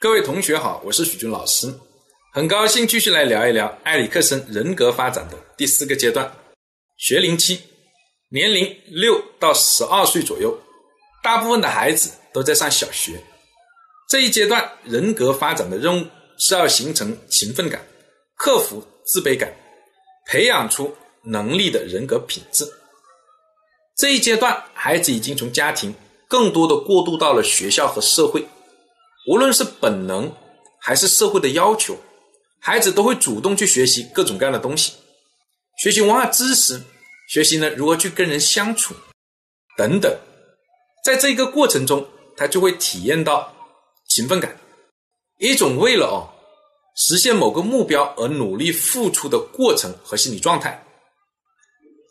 各位同学好，我是许军老师，很高兴继续来聊一聊埃里克森人格发展的第四个阶段——学龄期，年龄六到十二岁左右，大部分的孩子都在上小学。这一阶段人格发展的任务是要形成勤奋感，克服自卑感，培养出能力的人格品质。这一阶段，孩子已经从家庭更多的过渡到了学校和社会。无论是本能还是社会的要求，孩子都会主动去学习各种各样的东西，学习文化知识，学习呢如何去跟人相处，等等。在这个过程中，他就会体验到勤奋感，一种为了哦实现某个目标而努力付出的过程和心理状态。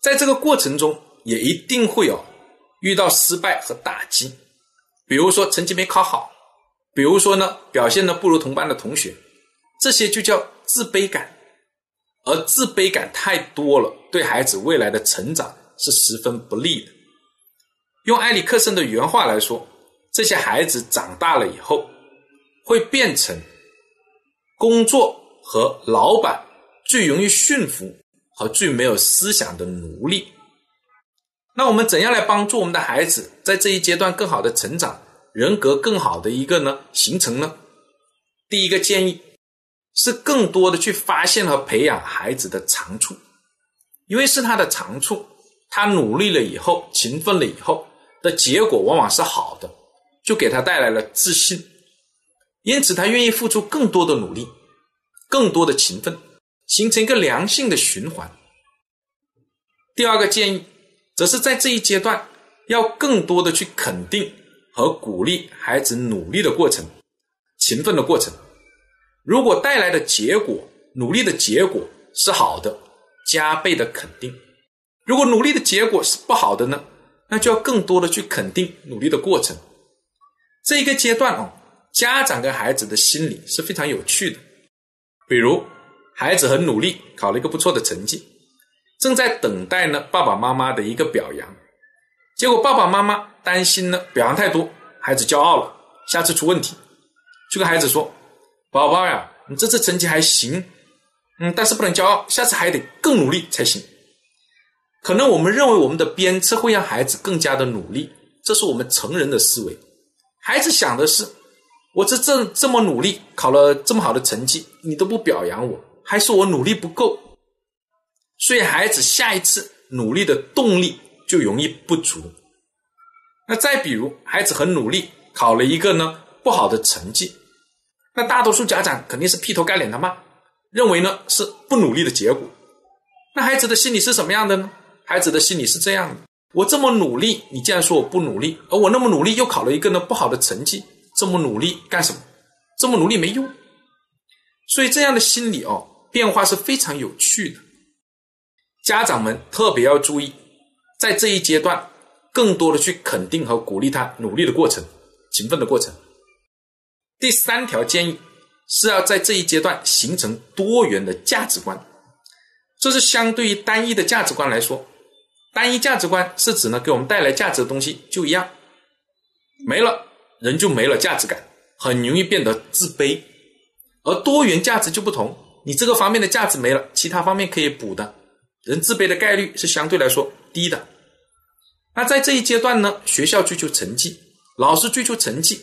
在这个过程中，也一定会有遇到失败和打击，比如说成绩没考好。比如说呢，表现的不如同班的同学，这些就叫自卑感，而自卑感太多了，对孩子未来的成长是十分不利的。用埃里克森的原话来说，这些孩子长大了以后，会变成工作和老板最容易驯服和最没有思想的奴隶。那我们怎样来帮助我们的孩子在这一阶段更好的成长？人格更好的一个呢形成呢，第一个建议是更多的去发现和培养孩子的长处，因为是他的长处，他努力了以后，勤奋了以后的结果往往是好的，就给他带来了自信，因此他愿意付出更多的努力，更多的勤奋，形成一个良性的循环。第二个建议则是在这一阶段要更多的去肯定。和鼓励孩子努力的过程，勤奋的过程，如果带来的结果，努力的结果是好的，加倍的肯定；如果努力的结果是不好的呢，那就要更多的去肯定努力的过程。这一个阶段哦，家长跟孩子的心理是非常有趣的。比如，孩子很努力，考了一个不错的成绩，正在等待呢爸爸妈妈的一个表扬。结果爸爸妈妈担心呢，表扬太多，孩子骄傲了，下次出问题，就跟孩子说：“宝宝呀，你这次成绩还行，嗯，但是不能骄傲，下次还得更努力才行。”可能我们认为我们的鞭策会让孩子更加的努力，这是我们成人的思维。孩子想的是：我这这这么努力，考了这么好的成绩，你都不表扬我，还说我努力不够，所以孩子下一次努力的动力。就容易不足。那再比如，孩子很努力，考了一个呢不好的成绩，那大多数家长肯定是劈头盖脸的骂，认为呢是不努力的结果。那孩子的心理是什么样的呢？孩子的心理是这样的：我这么努力，你竟然说我不努力，而我那么努力又考了一个呢不好的成绩，这么努力干什么？这么努力没用。所以这样的心理哦，变化是非常有趣的。家长们特别要注意。在这一阶段，更多的去肯定和鼓励他努力的过程、勤奋的过程。第三条建议是要在这一阶段形成多元的价值观。这是相对于单一的价值观来说，单一价值观是指呢给我们带来价值的东西就一样，没了人就没了价值感，很容易变得自卑。而多元价值就不同，你这个方面的价值没了，其他方面可以补的，人自卑的概率是相对来说。低的，那在这一阶段呢，学校追求成绩，老师追求成绩，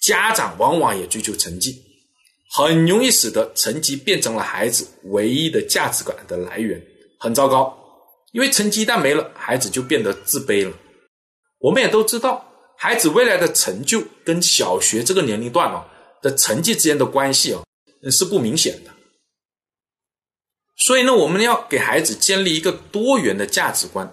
家长往往也追求成绩，很容易使得成绩变成了孩子唯一的价值感的来源，很糟糕。因为成绩一旦没了，孩子就变得自卑了。我们也都知道，孩子未来的成就跟小学这个年龄段啊的成绩之间的关系啊是不明显的。所以呢，我们要给孩子建立一个多元的价值观。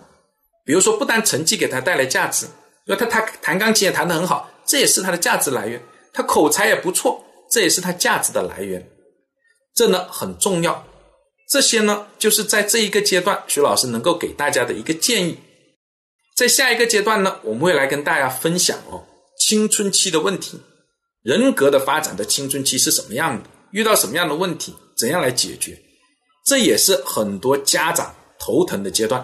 比如说，不但成绩给他带来价值，因为他他弹钢琴也弹得很好，这也是他的价值来源。他口才也不错，这也是他价值的来源。这呢很重要。这些呢，就是在这一个阶段，徐老师能够给大家的一个建议。在下一个阶段呢，我们会来跟大家分享哦，青春期的问题，人格的发展的青春期是什么样的？遇到什么样的问题，怎样来解决？这也是很多家长头疼的阶段。